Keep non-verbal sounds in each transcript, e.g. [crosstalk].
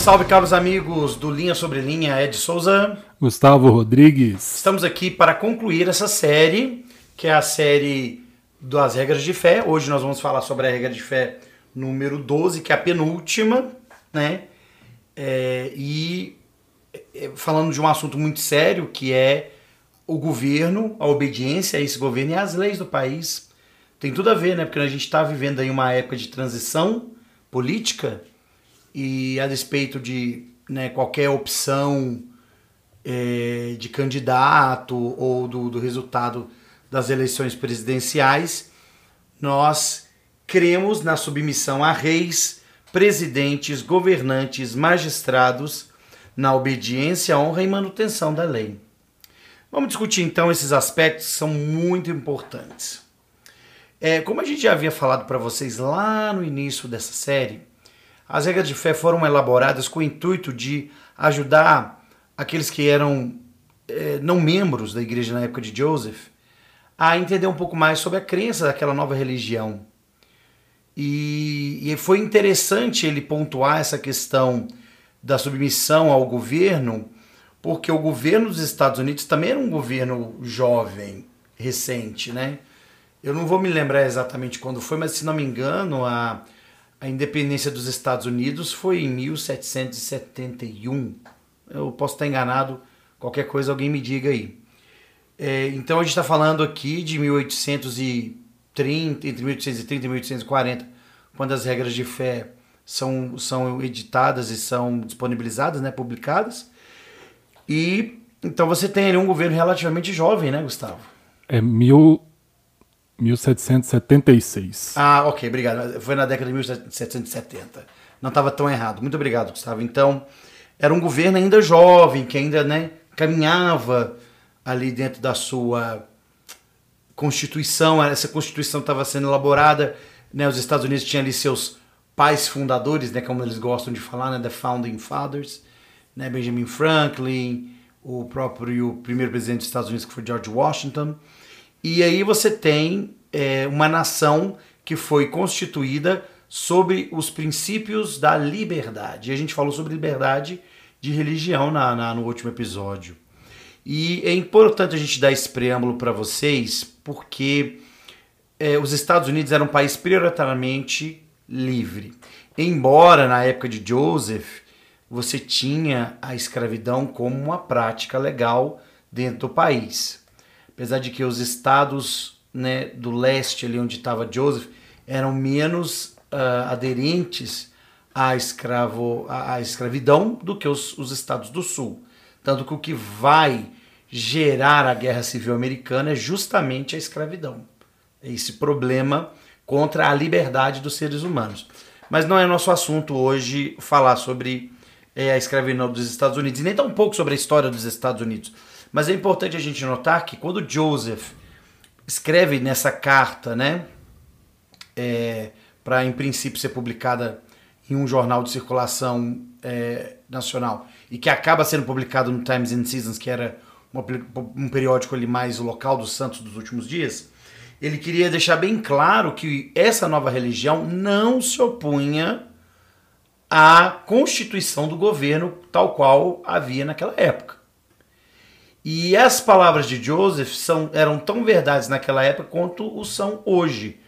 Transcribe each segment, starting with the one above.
Salve, caros amigos do Linha Sobre Linha, Ed Souza. Gustavo Rodrigues. Estamos aqui para concluir essa série, que é a série das regras de fé. Hoje nós vamos falar sobre a regra de fé número 12, que é a penúltima, né? É, e é, falando de um assunto muito sério, que é o governo, a obediência a esse governo e as leis do país. Tem tudo a ver, né? Porque a gente está vivendo aí uma época de transição política e a despeito de né, qualquer opção é, de candidato ou do, do resultado das eleições presidenciais, nós cremos na submissão a reis, presidentes, governantes, magistrados, na obediência, honra e manutenção da lei. Vamos discutir então esses aspectos que são muito importantes. É, como a gente já havia falado para vocês lá no início dessa série, as regras de fé foram elaboradas com o intuito de ajudar aqueles que eram é, não membros da igreja na época de Joseph a entender um pouco mais sobre a crença daquela nova religião. E, e foi interessante ele pontuar essa questão da submissão ao governo, porque o governo dos Estados Unidos também era um governo jovem, recente, né? Eu não vou me lembrar exatamente quando foi, mas se não me engano, a, a independência dos Estados Unidos foi em 1771. Eu posso estar enganado, qualquer coisa alguém me diga aí. É, então a gente está falando aqui de 1830, entre 1830 e 1840, quando as regras de fé são, são editadas e são disponibilizadas, né, publicadas. E então você tem ali um governo relativamente jovem, né, Gustavo? É mil, 1776. Ah, ok, obrigado. Foi na década de 1770. Não estava tão errado. Muito obrigado, Gustavo. Então, era um governo ainda jovem, que ainda né, caminhava ali dentro da sua Constituição. Essa Constituição estava sendo elaborada, né, os Estados Unidos tinham ali seus pais fundadores, né, como eles gostam de falar, né, the Founding Fathers, né, Benjamin Franklin, o próprio primeiro presidente dos Estados Unidos, que foi George Washington. E aí você tem é, uma nação que foi constituída sobre os princípios da liberdade. E a gente falou sobre liberdade de religião na, na no último episódio. E é importante a gente dar esse preâmbulo para vocês, porque é, os Estados Unidos eram um país prioritariamente livre. Embora na época de Joseph você tinha a escravidão como uma prática legal dentro do país. Apesar de que os estados né, do leste, ali onde estava Joseph, eram menos uh, aderentes à, escravo, à, à escravidão do que os, os estados do sul. Tanto que o que vai gerar a guerra civil americana é justamente a escravidão. É esse problema contra a liberdade dos seres humanos. Mas não é nosso assunto hoje falar sobre é, a escravidão dos Estados Unidos, e nem tão pouco sobre a história dos Estados Unidos. Mas é importante a gente notar que quando Joseph escreve nessa carta, né, é, para em princípio ser publicada em um jornal de circulação é, nacional e que acaba sendo publicado no Times and Seasons, que era uma, um periódico ali mais local dos Santos dos últimos dias, ele queria deixar bem claro que essa nova religião não se opunha à constituição do governo tal qual havia naquela época. E as palavras de Joseph são, eram tão verdades naquela época quanto o são hoje.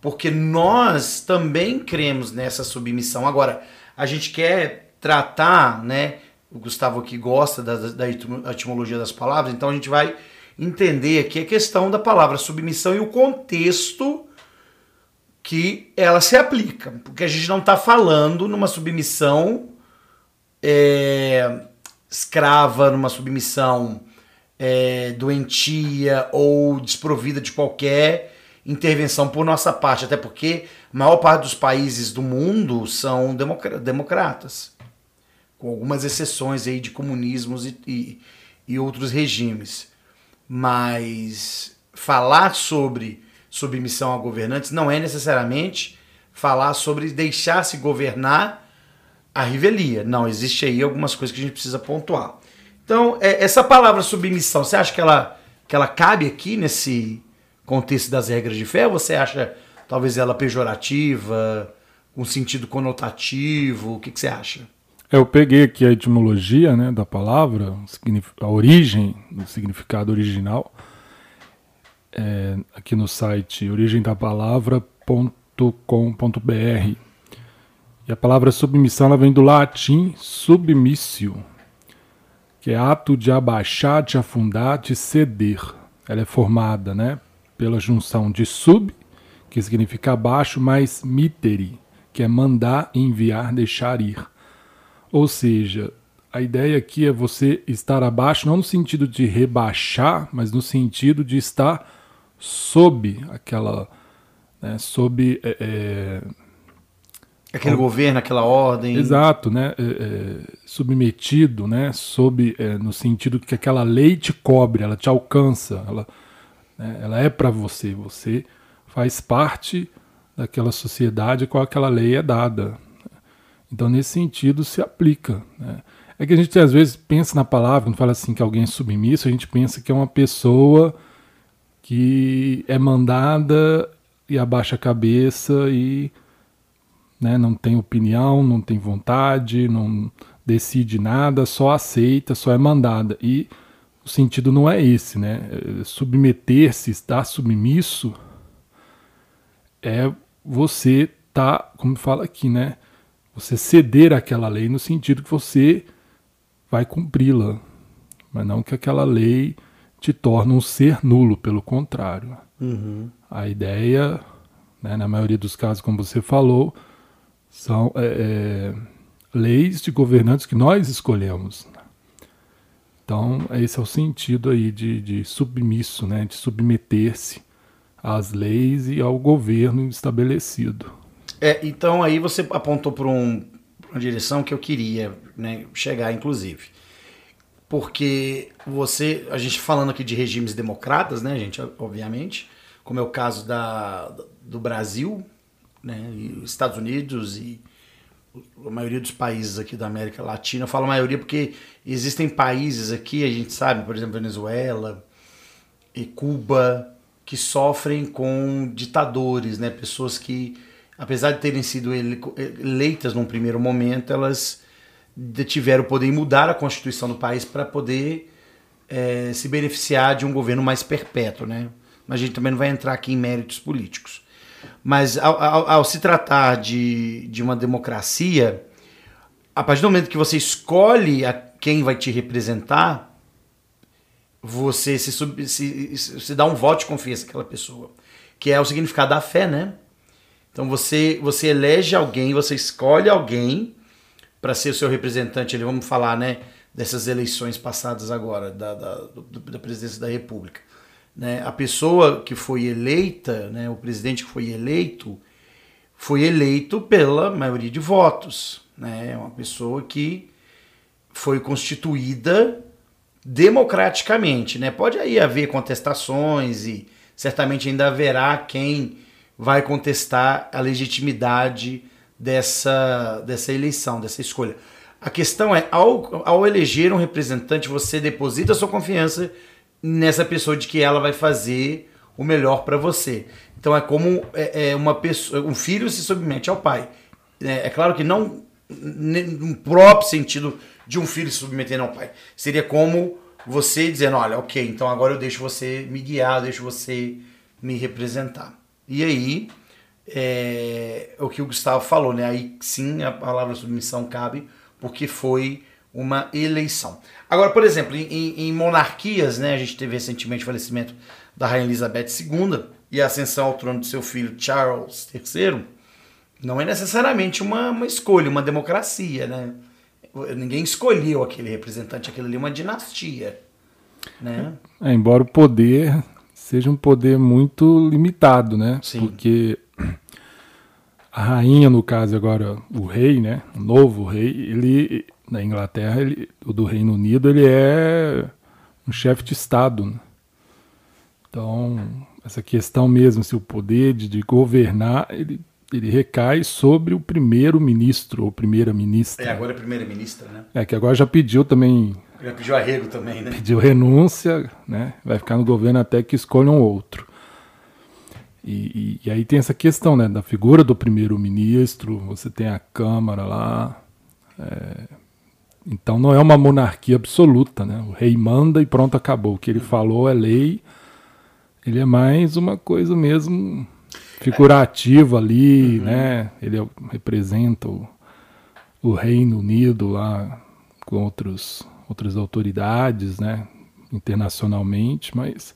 Porque nós também cremos nessa submissão. Agora, a gente quer tratar, né? O Gustavo aqui gosta da, da etimologia das palavras, então a gente vai entender aqui a questão da palavra submissão e o contexto que ela se aplica. Porque a gente não está falando numa submissão é, escrava, numa submissão é, doentia ou desprovida de qualquer intervenção por nossa parte, até porque a maior parte dos países do mundo são democratas, com algumas exceções aí de comunismos e, e, e outros regimes. Mas falar sobre submissão a governantes não é necessariamente falar sobre deixar-se governar a revelia. Não, existe aí algumas coisas que a gente precisa pontuar. Então, é, essa palavra submissão, você acha que ela, que ela cabe aqui nesse contexto das regras de fé? Ou você acha talvez ela pejorativa, com sentido conotativo? O que, que você acha? Eu peguei aqui a etimologia né, da palavra, a origem, o significado original, é, aqui no site origemdapalavra.com.br. E a palavra submissão ela vem do latim submissio, que é ato de abaixar, de afundar, de ceder. Ela é formada né, pela junção de sub, que significa abaixo, mais miteri, que é mandar, enviar, deixar ir. Ou seja, a ideia aqui é você estar abaixo, não no sentido de rebaixar, mas no sentido de estar sob aquela. Né, sob. É, é, Aquele governo, aquela ordem. Exato, né? É, é, submetido, né? Sob, é, no sentido que aquela lei te cobre, ela te alcança, ela, né, ela é para você. Você faz parte daquela sociedade com aquela lei é dada. Então, nesse sentido, se aplica. Né? É que a gente às vezes pensa na palavra, quando fala assim que alguém é submisso, a gente pensa que é uma pessoa que é mandada e abaixa a cabeça e né, não tem opinião, não tem vontade, não decide nada, só aceita, só é mandada. E o sentido não é esse, né? Submeter-se, estar submisso é você tá, como fala aqui, né? Você ceder àquela lei no sentido que você vai cumpri-la, mas não que aquela lei te torne um ser nulo, pelo contrário. Uhum. A ideia, né, na maioria dos casos, como você falou, são é, é, leis de governantes que nós escolhemos. Então, esse é o sentido aí de, de submisso, né, de submeter-se às leis e ao governo estabelecido. É, então aí você apontou para um, uma direção que eu queria né, chegar, inclusive. Porque você, a gente falando aqui de regimes democratas, né, gente, obviamente, como é o caso da, do Brasil, né, e Estados Unidos e a maioria dos países aqui da América Latina, eu falo maioria porque existem países aqui, a gente sabe, por exemplo, Venezuela e Cuba, que sofrem com ditadores, né, pessoas que apesar de terem sido eleitas num primeiro momento, elas tiveram poder mudar a constituição do país para poder é, se beneficiar de um governo mais perpétuo, né? Mas a gente também não vai entrar aqui em méritos políticos. Mas ao, ao, ao se tratar de, de uma democracia, a partir do momento que você escolhe a quem vai te representar, você se, se, se dá um voto de confiança àquela pessoa, que é o significado da fé, né? Então você, você elege alguém, você escolhe alguém para ser o seu representante. Vamos falar, né, dessas eleições passadas agora, da, da, da presidência da República. Né? A pessoa que foi eleita, né, o presidente que foi eleito, foi eleito pela maioria de votos. Né? É uma pessoa que foi constituída democraticamente. Né? Pode aí haver contestações e certamente ainda haverá quem vai contestar a legitimidade dessa, dessa eleição, dessa escolha. A questão é, ao, ao eleger um representante, você deposita sua confiança nessa pessoa de que ela vai fazer o melhor para você. Então é como é, é, uma pessoa, um filho se submete ao pai. É, é claro que não no próprio sentido de um filho se submetendo ao pai. Seria como você dizendo, olha, ok, então agora eu deixo você me guiar, eu deixo você me representar. E aí, é, o que o Gustavo falou, né? Aí sim a palavra submissão cabe, porque foi uma eleição. Agora, por exemplo, em, em, monarquias, né? A gente teve recentemente o falecimento da Rainha Elizabeth II e a ascensão ao trono do seu filho Charles III. Não é necessariamente uma, uma escolha, uma democracia, né? Ninguém escolheu aquele representante, aquilo ali é uma dinastia. Né? É, embora o poder seja um poder muito limitado, né? Sim. Porque a rainha, no caso agora, o rei, né? O novo rei, ele na Inglaterra, ele, o do Reino Unido, ele é um chefe de Estado. Né? Então, essa questão mesmo, se o poder de, de governar, ele, ele recai sobre o primeiro-ministro ou primeira-ministra. É, agora é primeira-ministra, né? É, que agora já pediu também já pediu arrego também, né? Pediu renúncia, né? Vai ficar no governo até que escolham outro. E, e, e aí tem essa questão, né? Da figura do primeiro-ministro, você tem a Câmara lá, é, Então não é uma monarquia absoluta, né? O rei manda e pronto, acabou. O que ele falou é lei. Ele é mais uma coisa mesmo figurativa ali, uhum. né? Ele é representa o, o Reino Unido lá com outros, outras autoridades, né? Internacionalmente, mas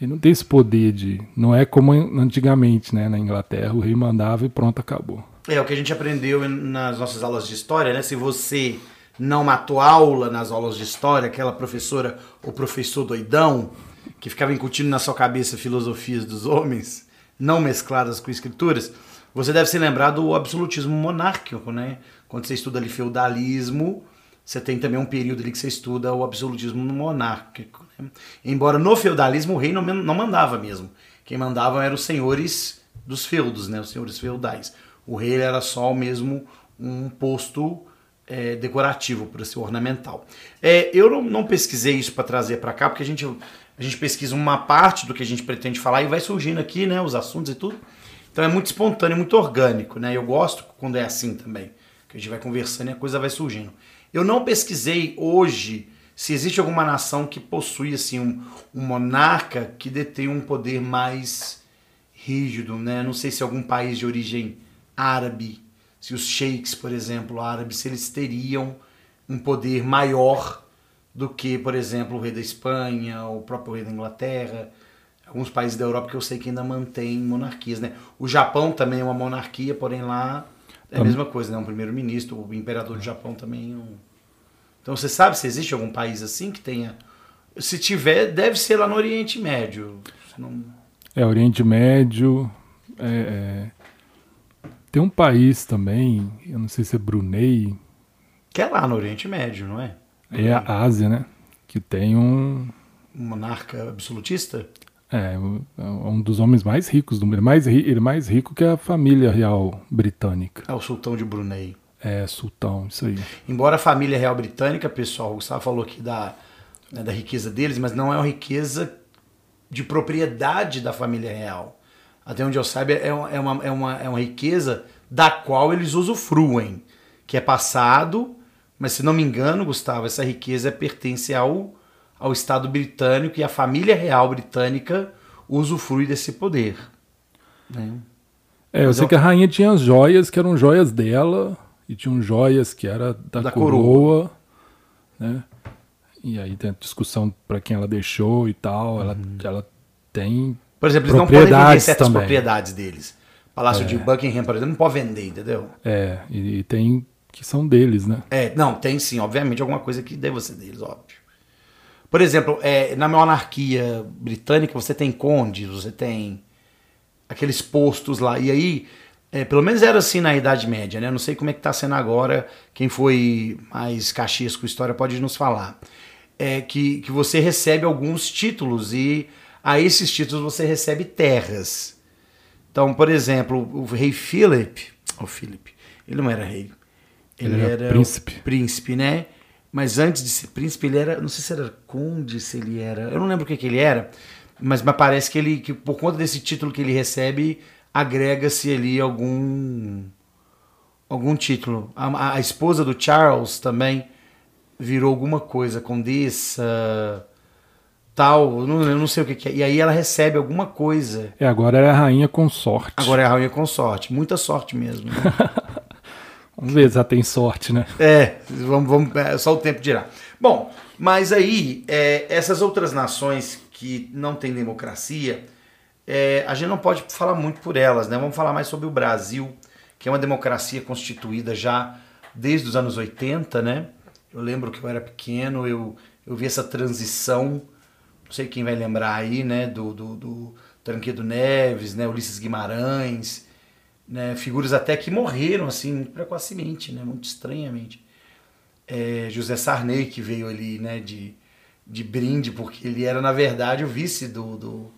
ele não tem esse poder de. Não é como antigamente, né? Na Inglaterra, o rei mandava e pronto, acabou. É o que a gente aprendeu nas nossas aulas de história, né? Se você não matou aula nas aulas de história, aquela professora ou professor doidão que ficava incutindo na sua cabeça filosofias dos homens, não mescladas com escrituras, você deve se lembrar do absolutismo monárquico, né? Quando você estuda ali feudalismo, você tem também um período ali que você estuda o absolutismo monárquico. Né? Embora no feudalismo o rei não, não mandava mesmo. Quem mandava eram os senhores dos feudos, né? Os senhores feudais. O rei era só mesmo um posto é, decorativo, por ser ornamental. É, eu não, não, pesquisei isso para trazer para cá, porque a gente, a gente pesquisa uma parte do que a gente pretende falar e vai surgindo aqui, né, os assuntos e tudo. Então é muito espontâneo, muito orgânico, né? Eu gosto quando é assim também, que a gente vai conversando e a coisa vai surgindo. Eu não pesquisei hoje se existe alguma nação que possui assim um, um monarca que detém um poder mais rígido, né? Não sei se algum país de origem árabe se os sheiks, por exemplo, árabes, se eles teriam um poder maior do que, por exemplo, o rei da Espanha, o próprio rei da Inglaterra, alguns países da Europa que eu sei que ainda mantêm monarquias, né? O Japão também é uma monarquia, porém lá é a mesma coisa, né? Um primeiro-ministro, o imperador do Japão também. É um... Então você sabe se existe algum país assim que tenha? Se tiver, deve ser lá no Oriente Médio. Não... É Oriente Médio. É, é tem um país também, eu não sei se é Brunei. Que é lá no Oriente Médio, não é? É a Ásia, né? Que tem um. Um monarca absolutista? É, é, um dos homens mais ricos do mundo. Ele é mais, ele é mais rico que a família real britânica. É o sultão de Brunei. É, sultão, isso aí. Embora a família real britânica, pessoal, o Gustavo falou aqui da, né, da riqueza deles, mas não é uma riqueza de propriedade da família real até onde eu saiba, é uma, é uma, é uma, é uma riqueza da qual eles usufruem, que é passado, mas se não me engano, Gustavo, essa riqueza pertence ao, ao Estado britânico e a família real britânica usufrui desse poder. Né? É, eu mas sei eu... que a rainha tinha as joias que eram joias dela, e tinham joias que era da, da coroa, coroa, né? E aí tem a discussão para quem ela deixou e tal. Uhum. Ela, ela tem por exemplo, eles não podem vender certas também. propriedades deles. Palácio é. de Buckingham, por exemplo, não pode vender, entendeu? É, e, tem que são deles, né? É, não, tem sim, obviamente, alguma coisa que deve ser deles, óbvio. Por exemplo, é, na monarquia britânica você tem condes, você tem aqueles postos lá, e aí, é, pelo menos era assim na Idade Média, né? Não sei como é que tá sendo agora, quem foi mais caxias com história pode nos falar. É que, que você recebe alguns títulos e a esses títulos você recebe terras. Então, por exemplo, o rei Philip, o Philip, ele não era rei, ele, ele era, era príncipe. príncipe, né? Mas antes de ser príncipe, ele era, não sei se era conde, se ele era, eu não lembro o que, que ele era, mas me parece que ele, que por conta desse título que ele recebe, agrega-se ali algum algum título. A, a, esposa do Charles também virou alguma coisa, condessa, tal, eu não, eu não sei o que, que, é. E aí ela recebe alguma coisa. É, agora é a rainha consorte. Agora é a rainha consorte. Muita sorte mesmo. Né? [laughs] vamos ver se ela tem sorte, né? É, vamos, vamos, é, só o tempo dirá. Bom, mas aí, é, essas outras nações que não têm democracia, é, a gente não pode falar muito por elas, né? Vamos falar mais sobre o Brasil, que é uma democracia constituída já desde os anos 80, né? Eu lembro que eu era pequeno, eu, eu vi essa transição não sei quem vai lembrar aí, né, do, do, do Tranquedo Neves, né, Ulisses Guimarães, né, figuras até que morreram assim precocemente, né, muito estranhamente. É, José Sarney que veio ali, né, de, de brinde porque ele era na verdade o vice do do,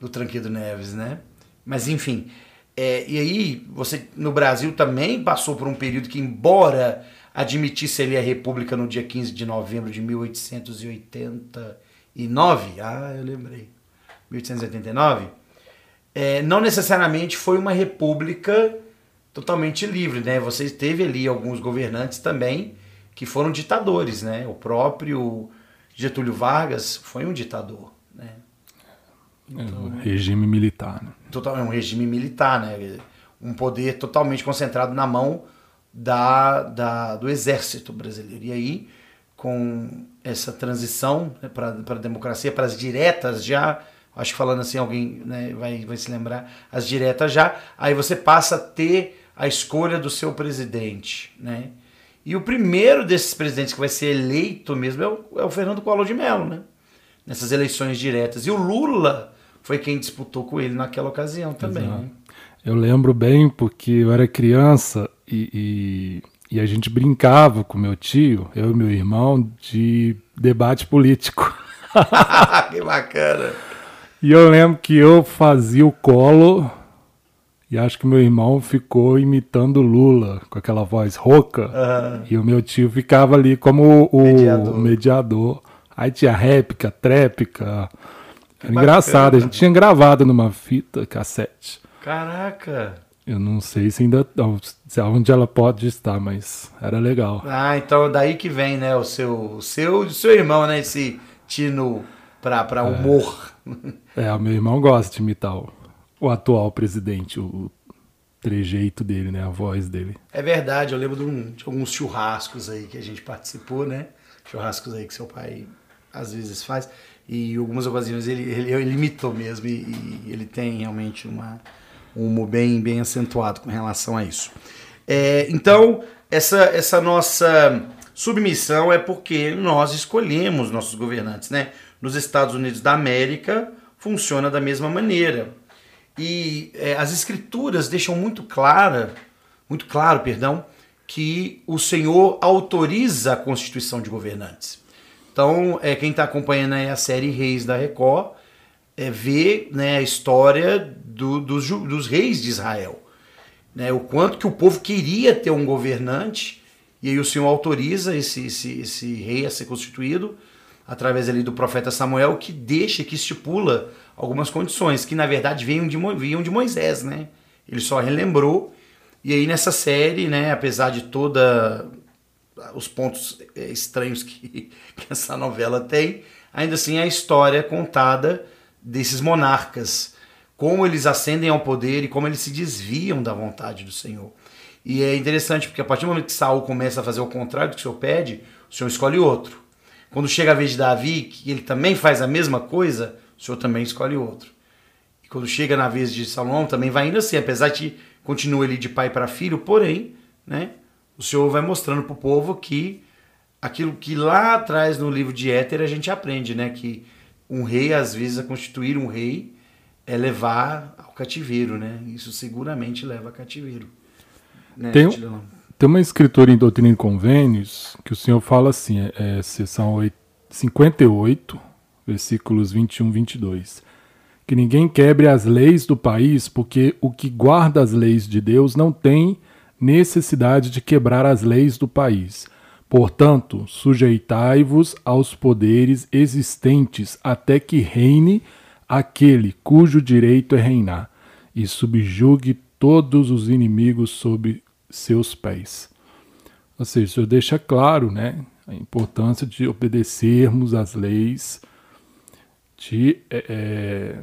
do Tranquedo Neves, né? Mas enfim, é, e aí você no Brasil também passou por um período que embora admitisse ele a república no dia 15 de novembro de 1880 1889, ah, eu lembrei, 1889, é, não necessariamente foi uma república totalmente livre, né? Você teve ali alguns governantes também que foram ditadores, né? O próprio Getúlio Vargas foi um ditador, né? Então, é um regime militar, né? Total, é um regime militar, né? Um poder totalmente concentrado na mão da, da, do exército brasileiro. E aí, com essa transição né, para a democracia, para as diretas já, acho que falando assim, alguém né, vai, vai se lembrar, as diretas já, aí você passa a ter a escolha do seu presidente, né? E o primeiro desses presidentes que vai ser eleito mesmo é o, é o Fernando Collor de Mello, né? Nessas eleições diretas. E o Lula foi quem disputou com ele naquela ocasião também. Né? Eu lembro bem porque eu era criança e, e, e, a gente brincava com meu tio, eu e meu irmão, de debate político. [laughs] que bacana! E eu lembro que eu fazia o colo e acho que meu irmão ficou imitando Lula, com aquela voz rouca. Uhum. E o meu tio ficava ali como o mediador. mediador. Aí tinha réplica, tréplica. Era engraçado. A gente tinha gravado numa fita cassete. Caraca! Eu não sei se ainda onde ela pode estar, mas era legal. Ah, então daí que vem, né, o seu, o seu, o seu irmão, né, esse tino para para humor. É. é, o meu irmão gosta de imitar o, o atual presidente, o trejeito dele, né, a voz dele. É verdade, eu lembro de, um, de alguns churrascos aí que a gente participou, né? Churrascos aí que seu pai às vezes faz e algumas ocasiões ele, ele, ele imitou mesmo e, e ele tem realmente uma um humor bem, bem acentuado com relação a isso. É, então, essa, essa nossa submissão é porque nós escolhemos nossos governantes. Né? Nos Estados Unidos da América funciona da mesma maneira. E é, as escrituras deixam muito clara, muito claro, perdão, que o Senhor autoriza a constituição de governantes. Então, é, quem está acompanhando a série Reis da Record é, vê né, a história do, dos, dos reis de Israel. Né, o quanto que o povo queria ter um governante, e aí o Senhor autoriza esse, esse, esse rei a ser constituído, através ali do profeta Samuel, que deixa, que estipula algumas condições, que na verdade vinham de, vinham de Moisés, né? Ele só relembrou. E aí nessa série, né, apesar de toda os pontos é, estranhos que, [laughs] que essa novela tem, ainda assim a história é contada desses monarcas, como eles ascendem ao poder e como eles se desviam da vontade do Senhor. E é interessante porque a partir do momento que Saul começa a fazer o contrário do que o Senhor pede, o Senhor escolhe outro. Quando chega a vez de Davi, que ele também faz a mesma coisa, o Senhor também escolhe outro. E quando chega na vez de Salomão, também vai indo assim, apesar de continua ele de pai para filho, porém, né, o Senhor vai mostrando para o povo que aquilo que lá atrás no livro de Éter a gente aprende, né, que um rei, às vezes, a constituir um rei é levar ao cativeiro, né? Isso seguramente leva a cativeiro. Né, tem, tem uma escritura em Doutrina e Convênios que o senhor fala assim, é, é seção 58, versículos 21 e 22. Que ninguém quebre as leis do país, porque o que guarda as leis de Deus não tem necessidade de quebrar as leis do país Portanto, sujeitai-vos aos poderes existentes até que reine aquele cujo direito é reinar, e subjugue todos os inimigos sob seus pés. Ou seja, o Senhor deixa claro né, a importância de obedecermos às leis, de é, é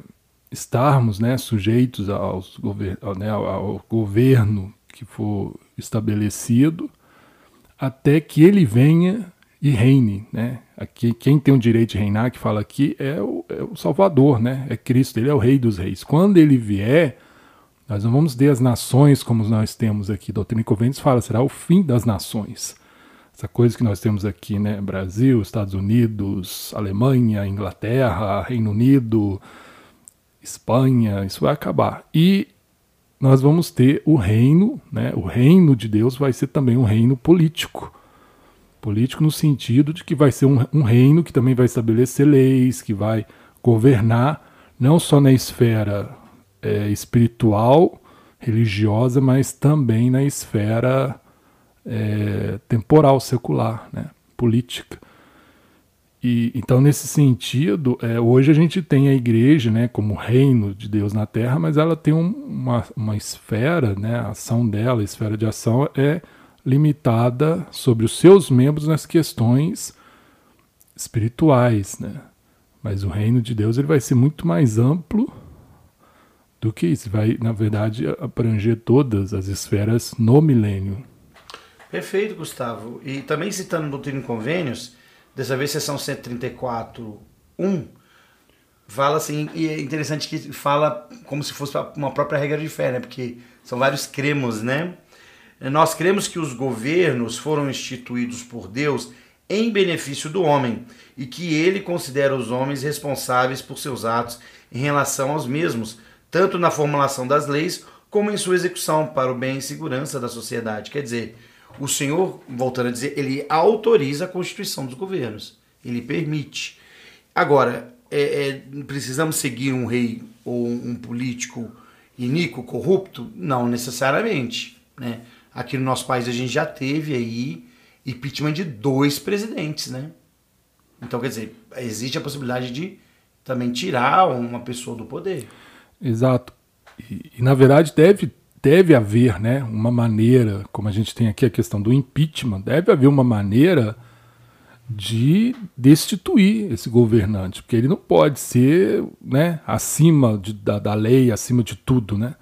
estarmos né, sujeitos aos gover né, ao governo que for estabelecido até que ele venha e reine, né? Aqui, quem tem o direito de reinar, que fala aqui, é o, é o Salvador, né? É Cristo, ele é o Rei dos Reis. Quando ele vier, nós não vamos ter as nações como nós temos aqui. Doutrina e Convênios fala, será o fim das nações. Essa coisa que nós temos aqui, né? Brasil, Estados Unidos, Alemanha, Inglaterra, Reino Unido, Espanha, isso vai acabar. E nós vamos ter o reino, né? o reino de Deus vai ser também um reino político. Político no sentido de que vai ser um, um reino que também vai estabelecer leis, que vai governar, não só na esfera é, espiritual, religiosa, mas também na esfera é, temporal, secular, né? política. E, então, nesse sentido, é, hoje a gente tem a igreja né, como reino de Deus na terra, mas ela tem um, uma, uma esfera, né, a ação dela, a esfera de ação é limitada sobre os seus membros nas questões espirituais, né? Mas o reino de Deus ele vai ser muito mais amplo do que isso. Vai, na verdade, abranger todas as esferas no milênio. Perfeito, Gustavo. E também citando Doutrina e Convênios, dessa vez sessão 134, 1, fala assim, e é interessante que fala como se fosse uma própria regra de fé, né? Porque são vários cremos, né? Nós cremos que os governos foram instituídos por Deus em benefício do homem e que ele considera os homens responsáveis por seus atos em relação aos mesmos, tanto na formulação das leis como em sua execução para o bem e segurança da sociedade. Quer dizer, o Senhor, voltando a dizer, ele autoriza a constituição dos governos, ele permite. Agora, é, é, precisamos seguir um rei ou um político iníquo, corrupto? Não necessariamente. Né? Aqui no nosso país a gente já teve aí impeachment de dois presidentes, né? Então, quer dizer, existe a possibilidade de também tirar uma pessoa do poder. Exato. E, e, na verdade deve, deve haver né, uma maneira, como a gente tem aqui a questão do impeachment, deve haver uma maneira de destituir esse governante, porque ele não pode ser né, acima de, da, da lei, acima de tudo, né?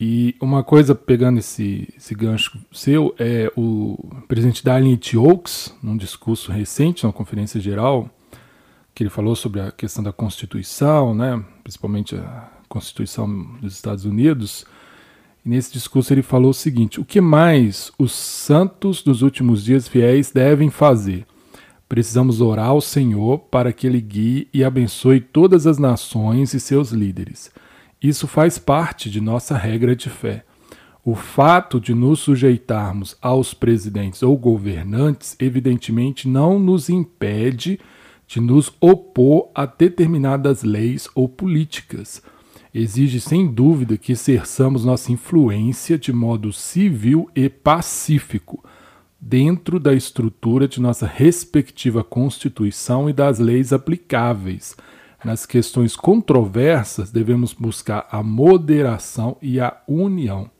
E uma coisa, pegando esse, esse gancho seu, é o presidente Darlene T. Oaks, num discurso recente, na conferência geral, que ele falou sobre a questão da Constituição, né, principalmente a Constituição dos Estados Unidos, e nesse discurso ele falou o seguinte: o que mais os santos dos últimos dias fiéis devem fazer? Precisamos orar ao Senhor para que Ele guie e abençoe todas as nações e seus líderes. Isso faz parte de nossa regra de fé. O fato de nos sujeitarmos aos presidentes ou governantes, evidentemente, não nos impede de nos opor a determinadas leis ou políticas. Exige sem dúvida que exerçamos nossa influência de modo civil e pacífico, dentro da estrutura de nossa respectiva Constituição e das leis aplicáveis nas questões controversas, devemos buscar a moderação e a união.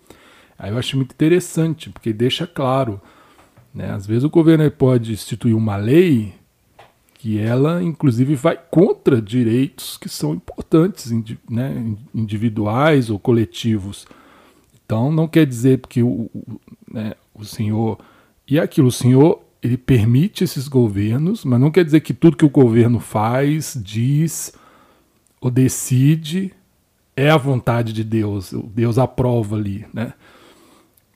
Aí eu acho muito interessante, porque deixa claro, né? às vezes o governo pode instituir uma lei que ela, inclusive, vai contra direitos que são importantes, né? individuais ou coletivos. Então, não quer dizer que o, né, o senhor. E aquilo, o senhor ele permite esses governos, mas não quer dizer que tudo que o governo faz, diz ou decide é a vontade de Deus, Deus aprova ali, né?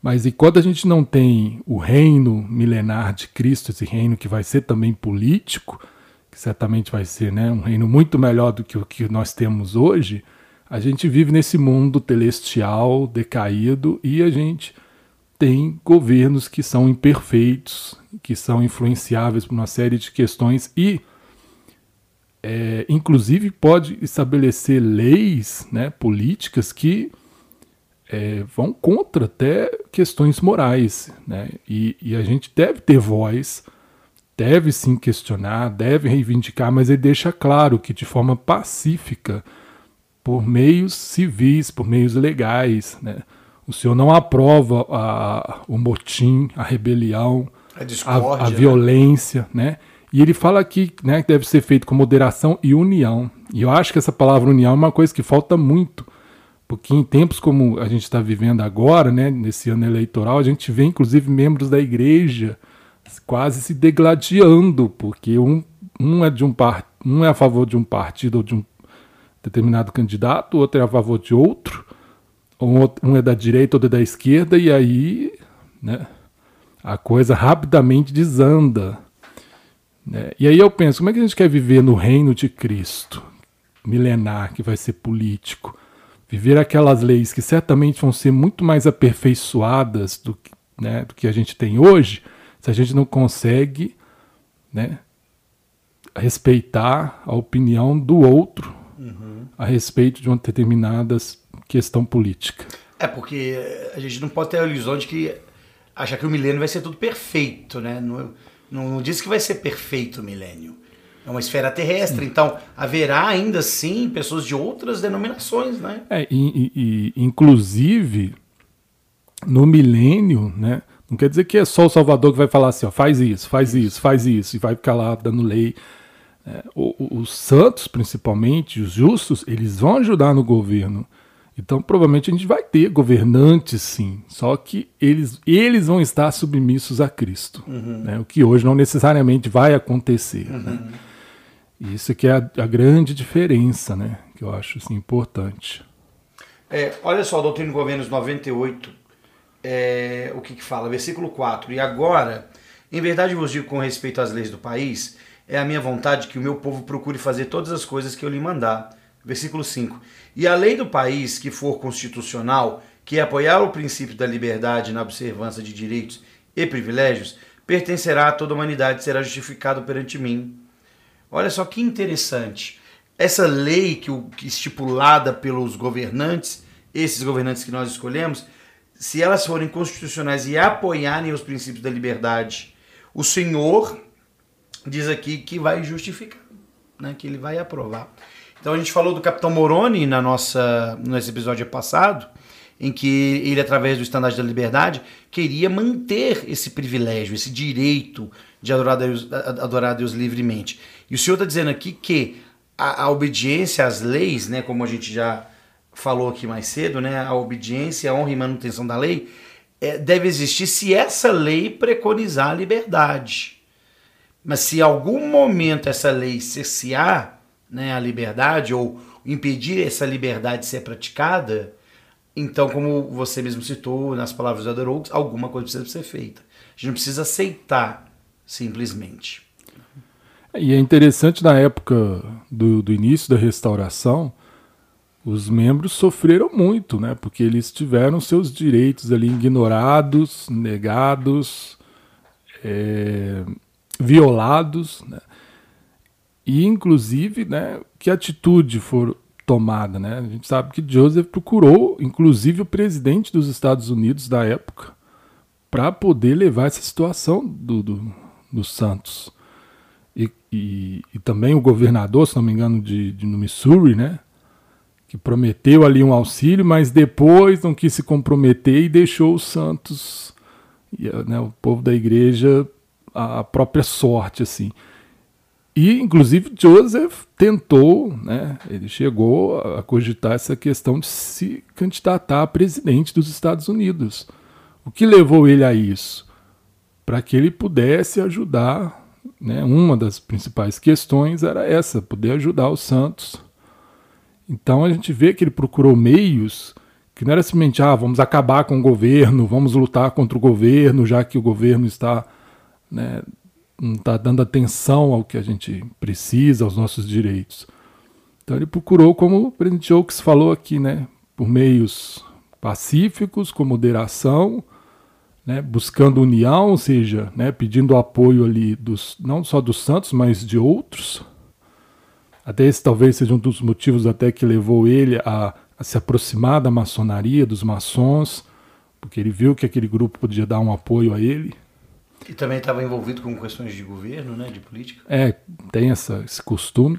Mas enquanto a gente não tem o reino milenar de Cristo, esse reino que vai ser também político, que certamente vai ser né, um reino muito melhor do que o que nós temos hoje, a gente vive nesse mundo celestial decaído e a gente tem governos que são imperfeitos, que são influenciáveis por uma série de questões e, é, inclusive, pode estabelecer leis né, políticas que é, vão contra até questões morais. Né? E, e, a gente deve ter voz, deve sim questionar, deve reivindicar, mas ele deixa claro que de forma pacífica, por meios civis, por meios legais, né? O Senhor não aprova a, o motim, a rebelião, a, a, a né? violência, né? né? E ele fala aqui né, que deve ser feito com moderação e união. E eu acho que essa palavra união é uma coisa que falta muito. Porque em tempos como a gente está vivendo agora, né, nesse ano eleitoral, a gente vê inclusive membros da igreja quase se degladiando, porque um, um, é, de um, par, um é a favor de um partido ou de um determinado candidato, o outro é a favor de outro um é da direita, outro é da esquerda, e aí né, a coisa rapidamente desanda. Né? E aí eu penso, como é que a gente quer viver no reino de Cristo, milenar, que vai ser político? Viver aquelas leis que certamente vão ser muito mais aperfeiçoadas do que, né, do que a gente tem hoje, se a gente não consegue né, respeitar a opinião do outro uhum. a respeito de uma determinadas questão política. É, porque a gente não pode ter a ilusão de que achar que o milênio vai ser tudo perfeito, né? Não, não, não diz que vai ser perfeito o milênio. É uma esfera terrestre, então haverá ainda assim pessoas de outras denominações, né? É, e, e, inclusive no milênio, né? Não quer dizer que é só o Salvador que vai falar assim, ó, faz isso, faz isso, faz isso, e vai ficar lá dando lei. É, os santos, principalmente, os justos, eles vão ajudar no governo. Então, provavelmente a gente vai ter governantes, sim, só que eles, eles vão estar submissos a Cristo, uhum. né, o que hoje não necessariamente vai acontecer. Uhum. Né? Isso que é a, a, grande diferença, né, que eu acho assim, importante. É, olha só, Doutrina e Governos 98, é, o que, que fala? Versículo 4. E agora, em verdade vos digo com respeito às leis do país, é a minha vontade que o meu povo procure fazer todas as coisas que eu lhe mandar. Versículo 5. E a lei do país que for constitucional, que é apoiar o princípio da liberdade na observância de direitos e privilégios, pertencerá a toda a humanidade e será justificado perante mim. Olha só que interessante. Essa lei que, que estipulada pelos governantes, esses governantes que nós escolhemos, se elas forem constitucionais e apoiarem os princípios da liberdade, o Senhor diz aqui que vai justificar, né? que ele vai aprovar. Então a gente falou do Capitão Moroni na nossa, nesse episódio passado, em que ele, através do Estandarte da Liberdade, queria manter esse privilégio, esse direito de adorar Deus, adorar Deus livremente. E o Senhor está dizendo aqui que a, a, obediência às leis, né, como a gente já falou aqui mais cedo, né, a obediência, a honra e manutenção da lei, é, deve existir se essa lei preconizar a liberdade. Mas se em algum momento essa lei cessear, né, a liberdade ou impedir essa liberdade de ser praticada, então, como você mesmo citou nas palavras do Adorou, alguma coisa precisa ser feita. A gente não precisa aceitar simplesmente. E é interessante na época do, do início da restauração, os membros sofreram muito, né? Porque eles tiveram seus direitos ali ignorados, negados, é, violados, né? E, inclusive, né, que atitude for tomada. Né? A gente sabe que Joseph procurou, inclusive, o presidente dos Estados Unidos da época para poder levar essa situação do, do, do Santos. E, e, e, também o governador, se não me engano, de, de, no Missouri, né? que prometeu ali um auxílio, mas depois não quis se comprometer e deixou o Santos, né, o povo da igreja, a própria sorte. assim. E, inclusive, Joseph tentou, né, ele chegou a cogitar essa questão de se candidatar a presidente dos Estados Unidos. O que levou ele a isso? Para que ele pudesse ajudar, né, uma das principais questões era essa, poder ajudar os santos. Então a gente vê que ele procurou meios que não era simplesmente, ah, vamos acabar com o governo, vamos lutar contra o governo, já que o governo está né, não está dando atenção ao que a gente precisa, aos nossos direitos. Então ele procurou, como o presidente Oaks falou aqui, né, por meios pacíficos, com moderação, né, buscando união, ou seja, né, pedindo apoio ali dos, não só dos santos, mas de outros. Até esse talvez seja um dos motivos até que levou ele a, a se aproximar da maçonaria, dos maçons, porque ele viu que aquele grupo podia dar um apoio a ele. E também estava envolvido com questões de governo, né, de política. É, tem essa, esse costume.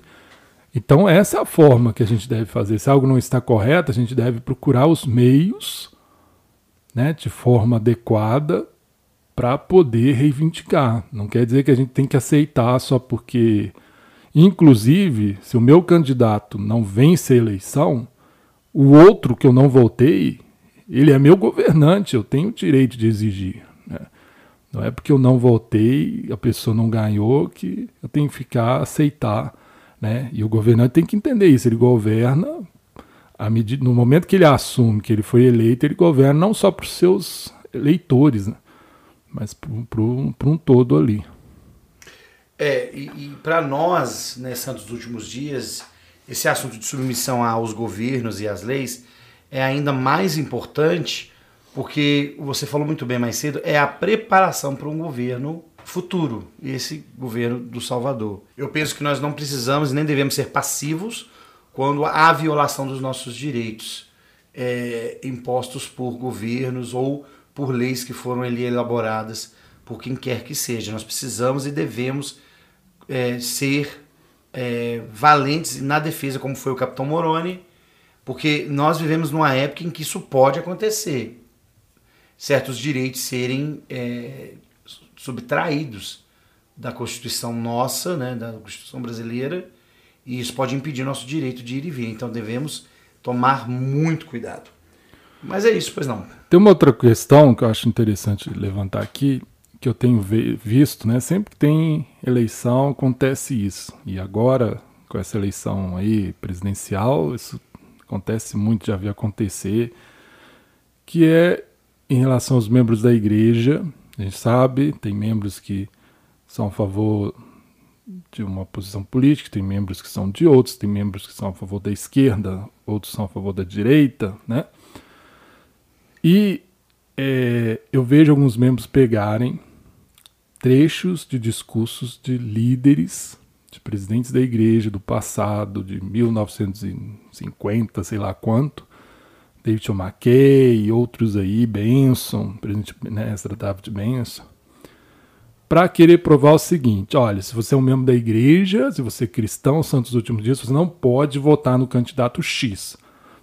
Então, essa é a forma que a gente deve fazer. Se algo não está correto, a gente deve procurar os meios né, de forma adequada para poder reivindicar. Não quer dizer que a gente tem que aceitar só porque. Inclusive, se o meu candidato não vence a eleição, o outro que eu não votei, ele é meu governante, eu tenho o direito de exigir. Não é porque eu não votei, a pessoa não ganhou, que eu tenho que ficar, aceitar. Né? E o governante tem que entender isso. Ele governa, medida, no momento que ele assume que ele foi eleito, ele governa não só para os seus eleitores, né? mas para um todo ali. É, e, e para nós, né, Santos, dos últimos dias, esse assunto de submissão aos governos e às leis é ainda mais importante porque você falou muito bem mais cedo, é a preparação para um governo futuro, esse governo do Salvador. Eu penso que nós não precisamos nem devemos ser passivos quando há violação dos nossos direitos é, impostos por governos ou por leis que foram ali elaboradas por quem quer que seja. Nós precisamos e devemos é, ser é, valentes na defesa, como foi o Capitão Moroni, porque nós vivemos numa época em que isso pode acontecer. Certos direitos serem é, subtraídos da Constituição nossa, né, da Constituição brasileira, e isso pode impedir nosso direito de ir e vir. Então devemos tomar muito cuidado. Mas é isso, pois não. Tem uma outra questão que eu acho interessante levantar aqui, que eu tenho visto, né? Sempre que tem eleição acontece isso. E agora, com essa eleição aí presidencial, isso acontece muito, já vi acontecer, que é em relação aos membros da igreja. A gente sabe, tem membros que são a favor de uma posição política, tem membros que são de outros, tem membros que são a favor da esquerda, outros são a favor da direita, né? E é, eu vejo alguns membros pegarem trechos de discursos de líderes, de presidentes da igreja do passado, de 1950, sei lá quanto, David McKay e outros aí, Benson, presidente né, David Benson, para querer provar o seguinte: olha, se você é um membro da igreja, se você é cristão, santos dos últimos dias, você não pode votar no candidato X.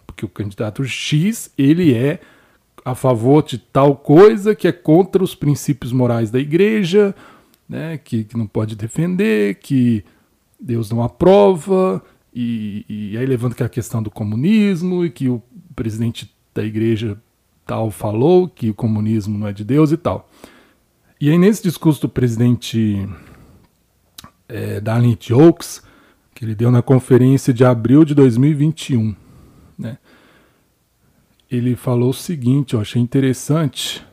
Porque o candidato X, ele é a favor de tal coisa que é contra os princípios morais da igreja, né, que, que não pode defender, que Deus não aprova, e, e aí levanta a questão do comunismo, e que o presidente da igreja tal falou que o comunismo não é de Deus e tal. E aí, nesse discurso do presidente é, Darlene Oaks, que ele deu na conferência de abril de 2021, né, ele falou o seguinte: eu achei interessante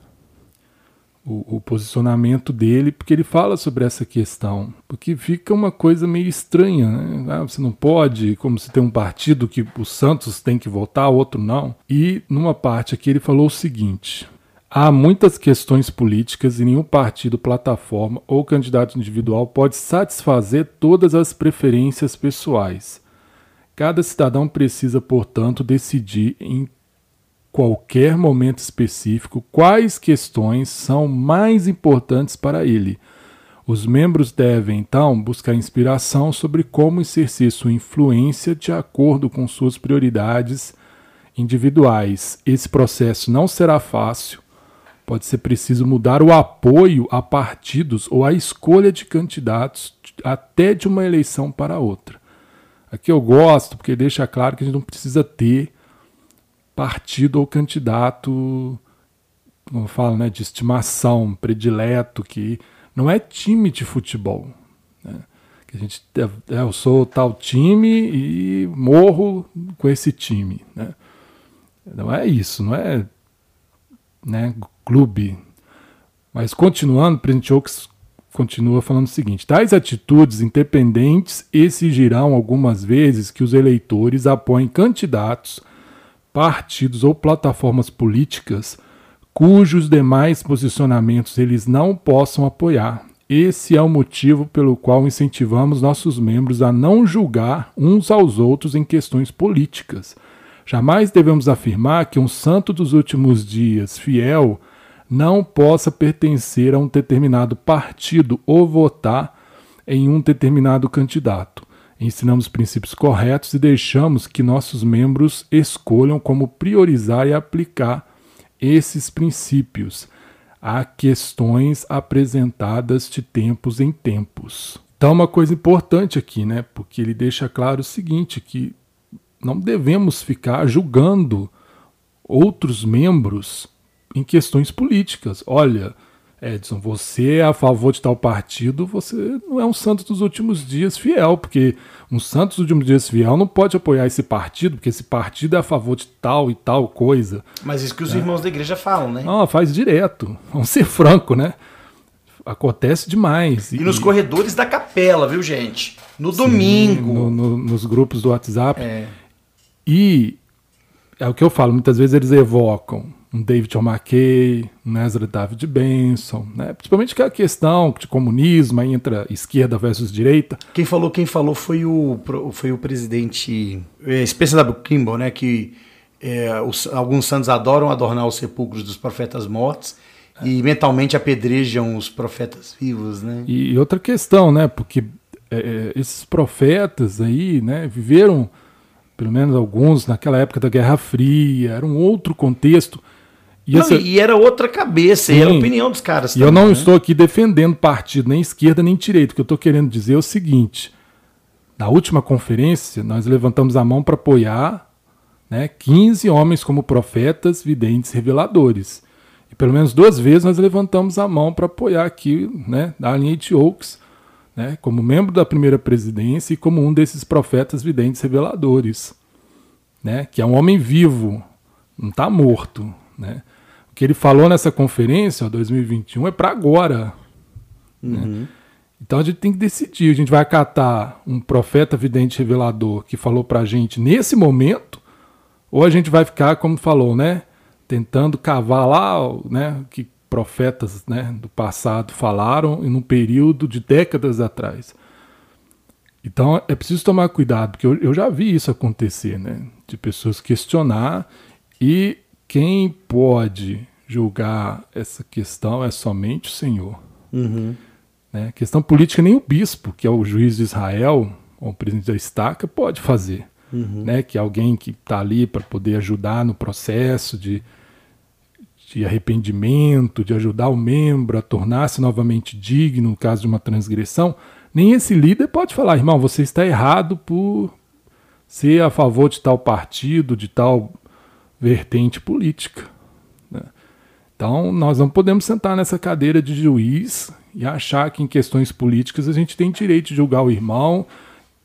o, o, posicionamento dele, porque ele fala sobre essa questão. Porque fica uma coisa meio estranha, né? Ah, você não pode, como se tem um partido que o Santos tem que votar, outro não. E numa parte aqui ele falou o seguinte. Há muitas questões políticas e nenhum partido, plataforma ou candidato individual pode satisfazer todas as preferências pessoais. Cada cidadão precisa, portanto, decidir em qualquer momento específico quais questões são mais importantes para ele. Os membros devem, então, buscar inspiração sobre como exercer sua influência de acordo com suas prioridades individuais. Esse processo não será fácil. Pode ser preciso mudar o apoio a partidos ou a escolha de candidatos até de uma eleição para outra. Aqui eu gosto porque deixa claro que a gente não precisa ter partido ou candidato, como falo, né, de estimação, predileto, que não é time de futebol. Né? Que a gente, é, é, eu sou tal time e morro com esse time. Né? Não é isso, não é né, clube. Mas continuando, presidente Oaks continua falando o seguinte: tais atitudes independentes exigirão algumas vezes que os eleitores apoiem candidatos partidos ou plataformas políticas cujos demais posicionamentos eles não possam apoiar. Esse é o motivo pelo qual incentivamos nossos membros a não julgar uns aos outros em questões políticas. Jamais devemos afirmar que um santo dos últimos dias, fiel, não possa pertencer a um determinado partido ou votar em um determinado candidato ensinamos princípios corretos e deixamos que nossos membros escolham como priorizar e aplicar esses princípios a questões apresentadas de tempos em tempos. Então, uma coisa importante aqui, né? Porque ele deixa claro o seguinte: que não devemos ficar julgando outros membros em questões políticas. Olha, Edson, você é a favor de tal partido, você não é um santo dos últimos dias fiel, porque um santo dos últimos dias fiel não pode apoiar esse partido, porque esse partido é a favor de tal e tal coisa. Mas isso que os é. irmãos da igreja falam, né? Não, faz direto. Vamos ser franco, né? Acontece demais. E, e nos corredores da capela, viu, gente? No sim, domingo. No, no, nos grupos do WhatsApp. É. E é o que eu falo, muitas vezes eles evocam um David O'Mackey, um Ezra David Benson, né? principalmente aquela questão de comunismo, aí entra esquerda versus direita. Quem falou, quem falou foi o, foi o presidente é, Spencer W. Kimball, né? que é, os, alguns santos adoram adornar os sepulcros dos profetas mortos e mentalmente apedrejam os profetas vivos. Né? E outra questão, né? porque é, é, esses profetas aí né, viveram, pelo menos alguns, naquela época da Guerra Fria, era um outro contexto E, não, essa... e era outra cabeça, Sim. e era a opinião dos caras. E também, eu não né? estou aqui defendendo partido, nem esquerda nem direita. O que eu estou querendo dizer é o seguinte: na última conferência, nós levantamos a mão para apoiar né, 15 homens como profetas, videntes, reveladores. E pelo menos duas vezes nós levantamos a mão para apoiar aqui, né, da linha de Oaks, né, como membro da primeira presidência e como um desses profetas, videntes, reveladores, né, que é um homem vivo, não está morto, né. O que ele falou nessa conferência, ó, 2021, é para agora. Né. Uhum. Né? Então a gente tem que decidir. A gente vai acatar um profeta vidente revelador que falou para a gente nesse momento, ou a gente vai ficar, como falou, né? Tentando cavar lá, né? Que profetas né, do passado falaram em um período de décadas atrás. Então é preciso tomar cuidado, porque eu, eu já vi isso acontecer, né? De pessoas questionar e quem pode julgar essa questão é somente o Senhor. Uhum. Né? Questão política, nem o bispo, que é o juiz de Israel, ou o presidente da estaca, pode fazer. Uhum. Né? Que alguém que está ali para poder ajudar no processo de, de arrependimento, de ajudar o membro a tornar-se novamente digno no caso de uma transgressão. Nem esse líder pode falar, irmão, você está errado por ser a favor de tal partido, de tal vertente política. Né? Então, nós não podemos sentar nessa cadeira de juiz e achar que em questões políticas a gente tem direito de julgar o irmão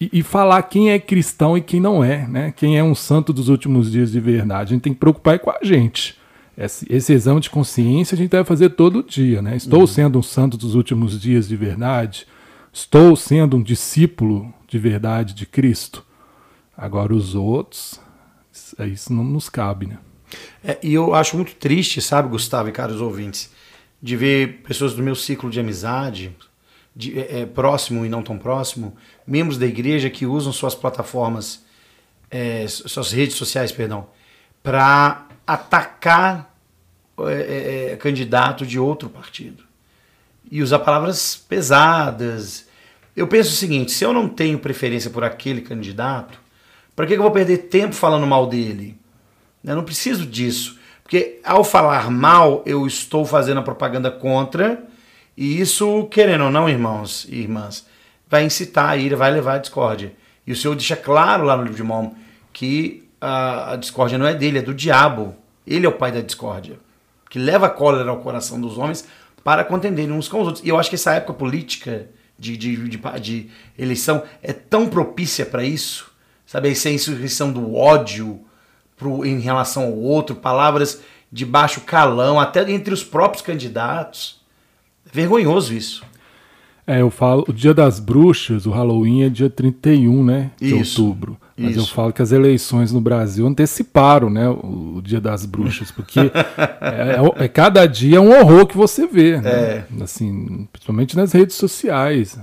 e, e, falar quem é cristão e quem não é, né? Quem é um santo dos últimos dias de verdade. A gente tem que preocupar com a gente. Esse, esse exame de consciência a gente deve fazer todo dia, né? Estou uhum. sendo um santo dos últimos dias de verdade? Estou sendo um discípulo de verdade de Cristo? Agora os outros, isso não nos cabe, né? É, e eu acho muito triste, sabe, Gustavo e caros ouvintes, de ver pessoas do meu ciclo de amizade, de, é, é, próximo e não tão próximo, membros da igreja que usam suas plataformas, é, suas redes sociais, perdão, para atacar é, é, é, candidato de outro partido e usar palavras pesadas. Eu penso o seguinte: se eu não tenho preferência por aquele candidato, para que eu vou perder tempo falando mal dele? Eu não preciso disso. Porque ao falar mal, eu estou fazendo a propaganda contra, e isso, querendo ou não, irmãos e irmãs, vai incitar a ira, vai levar a discórdia. E o Senhor deixa claro lá no livro de Mormon que a, a discórdia não é dele, é do diabo. Ele é o pai da discórdia, que leva a cólera ao coração dos homens para contenderem uns com os outros. E eu acho que essa época política de, de, de, de eleição é tão propícia para isso, sabe? Essa insurreição do ódio, pro, em relação ao outro, palavras de baixo calão, até entre os próprios candidatos. É vergonhoso isso. É, eu falo, o dia das bruxas, o Halloween é dia 31, né? De isso, outubro. Mas isso. eu falo que as eleições no Brasil anteciparam, né? O, o dia das bruxas, porque [laughs] é, é, é, cada dia um horror que você vê, né? É. Assim, principalmente nas redes sociais.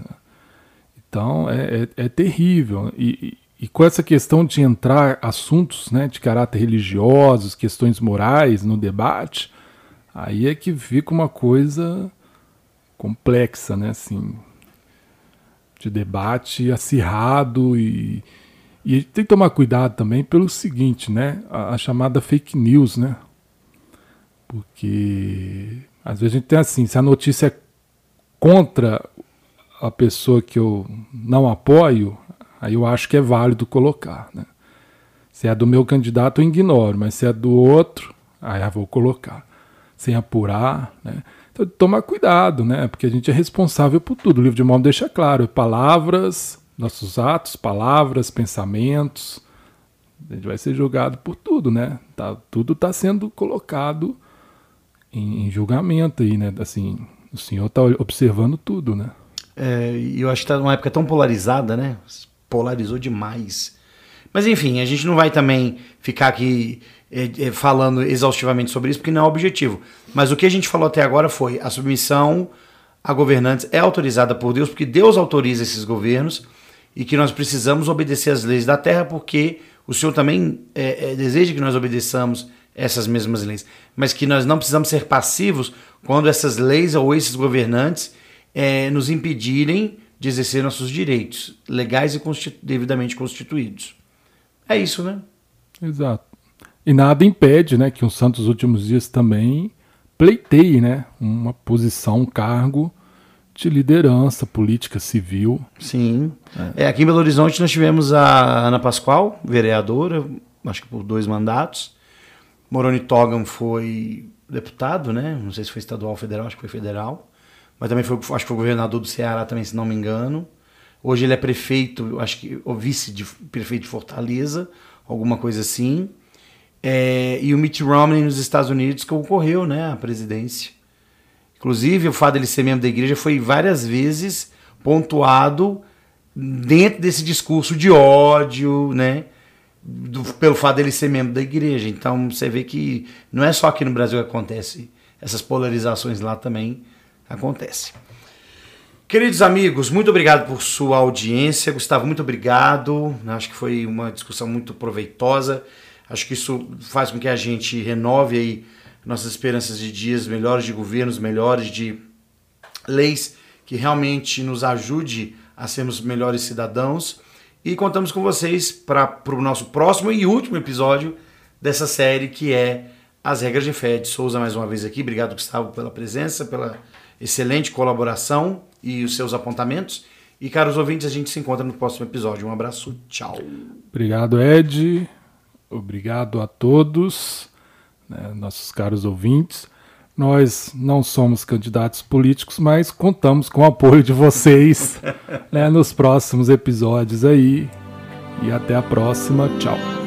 Então é, é, é terrível. E, e com essa questão de entrar assuntos né, de caráter religiosos, questões morais no debate, aí é que fica uma coisa complexa, né? Assim, de debate acirrado e, e tem que tomar cuidado também pelo seguinte, né? A, a, chamada fake news, né? Porque às vezes a gente tem assim, se a notícia é contra a pessoa que eu não apoio, Aí eu acho que é válido colocar. Né? Se é do meu candidato, eu ignoro, mas se é do outro, aí eu vou colocar. Sem apurar. Né? Então, tomar cuidado, né? porque a gente é responsável por tudo. O livro de Mormon deixa claro: palavras, nossos atos, palavras, pensamentos. A gente vai ser julgado por tudo, né? Tá, tudo está sendo colocado em, em, julgamento aí, né? Assim, o senhor está observando tudo, né? É, eu acho que está numa época tão polarizada, né? Polarizou demais. Mas enfim, a gente não vai também ficar aqui é, é, falando exaustivamente sobre isso, porque não é o objetivo. Mas o que a gente falou até agora foi a submissão a governantes é autorizada por Deus, porque Deus autoriza esses governos e que nós precisamos obedecer às leis da terra, porque o Senhor também é, deseja que nós obedeçamos essas mesmas leis, mas que nós não precisamos ser passivos quando essas leis ou esses governantes nos impedirem de exercer nossos direitos legais e constitu devidamente constituídos. É isso, né? Exato. E nada impede né, que o Santos Últimos Dias também pleiteie né, uma posição, um cargo de liderança política civil. Sim. É. é. aqui em Belo Horizonte nós tivemos a Ana Pascoal, vereadora, acho que por dois mandatos. Moroni Togan foi deputado, né? Não sei se foi estadual ou federal, acho que foi federal. Mas também foi, acho que foi governador do Ceará também, se não me engano. Hoje ele é prefeito, acho que, ou vice de prefeito de Fortaleza, alguma coisa assim. É, e o Mitt Romney nos Estados Unidos concorreu né, à presidência. Inclusive, o fato dele ser membro da igreja foi várias vezes pontuado dentro desse discurso de ódio, né? Do, pelo fato dele ser membro da igreja. Então você vê que não é só aqui no Brasil que acontece, essas polarizações lá também acontecem. Queridos amigos, muito obrigado por sua audiência. Gustavo, muito obrigado. Acho que foi uma discussão muito proveitosa. Acho que isso faz com que a gente renove aí nossas esperanças de dias melhores, de governos melhores, de leis que realmente nos ajude a sermos melhores cidadãos. E contamos com vocês para o nosso próximo e último episódio dessa série que é As Regras de Fé. De Souza, mais uma vez aqui. Obrigado, Gustavo, pela presença, pela excelente colaboração e os seus apontamentos. E, caros ouvintes, a gente se encontra no próximo episódio. Um abraço, tchau. Obrigado, Ed. Obrigado a todos, né, nossos caros ouvintes. Nós não somos candidatos políticos, mas contamos com o apoio de vocês [laughs] né, nos próximos episódios aí. E até a próxima. Tchau.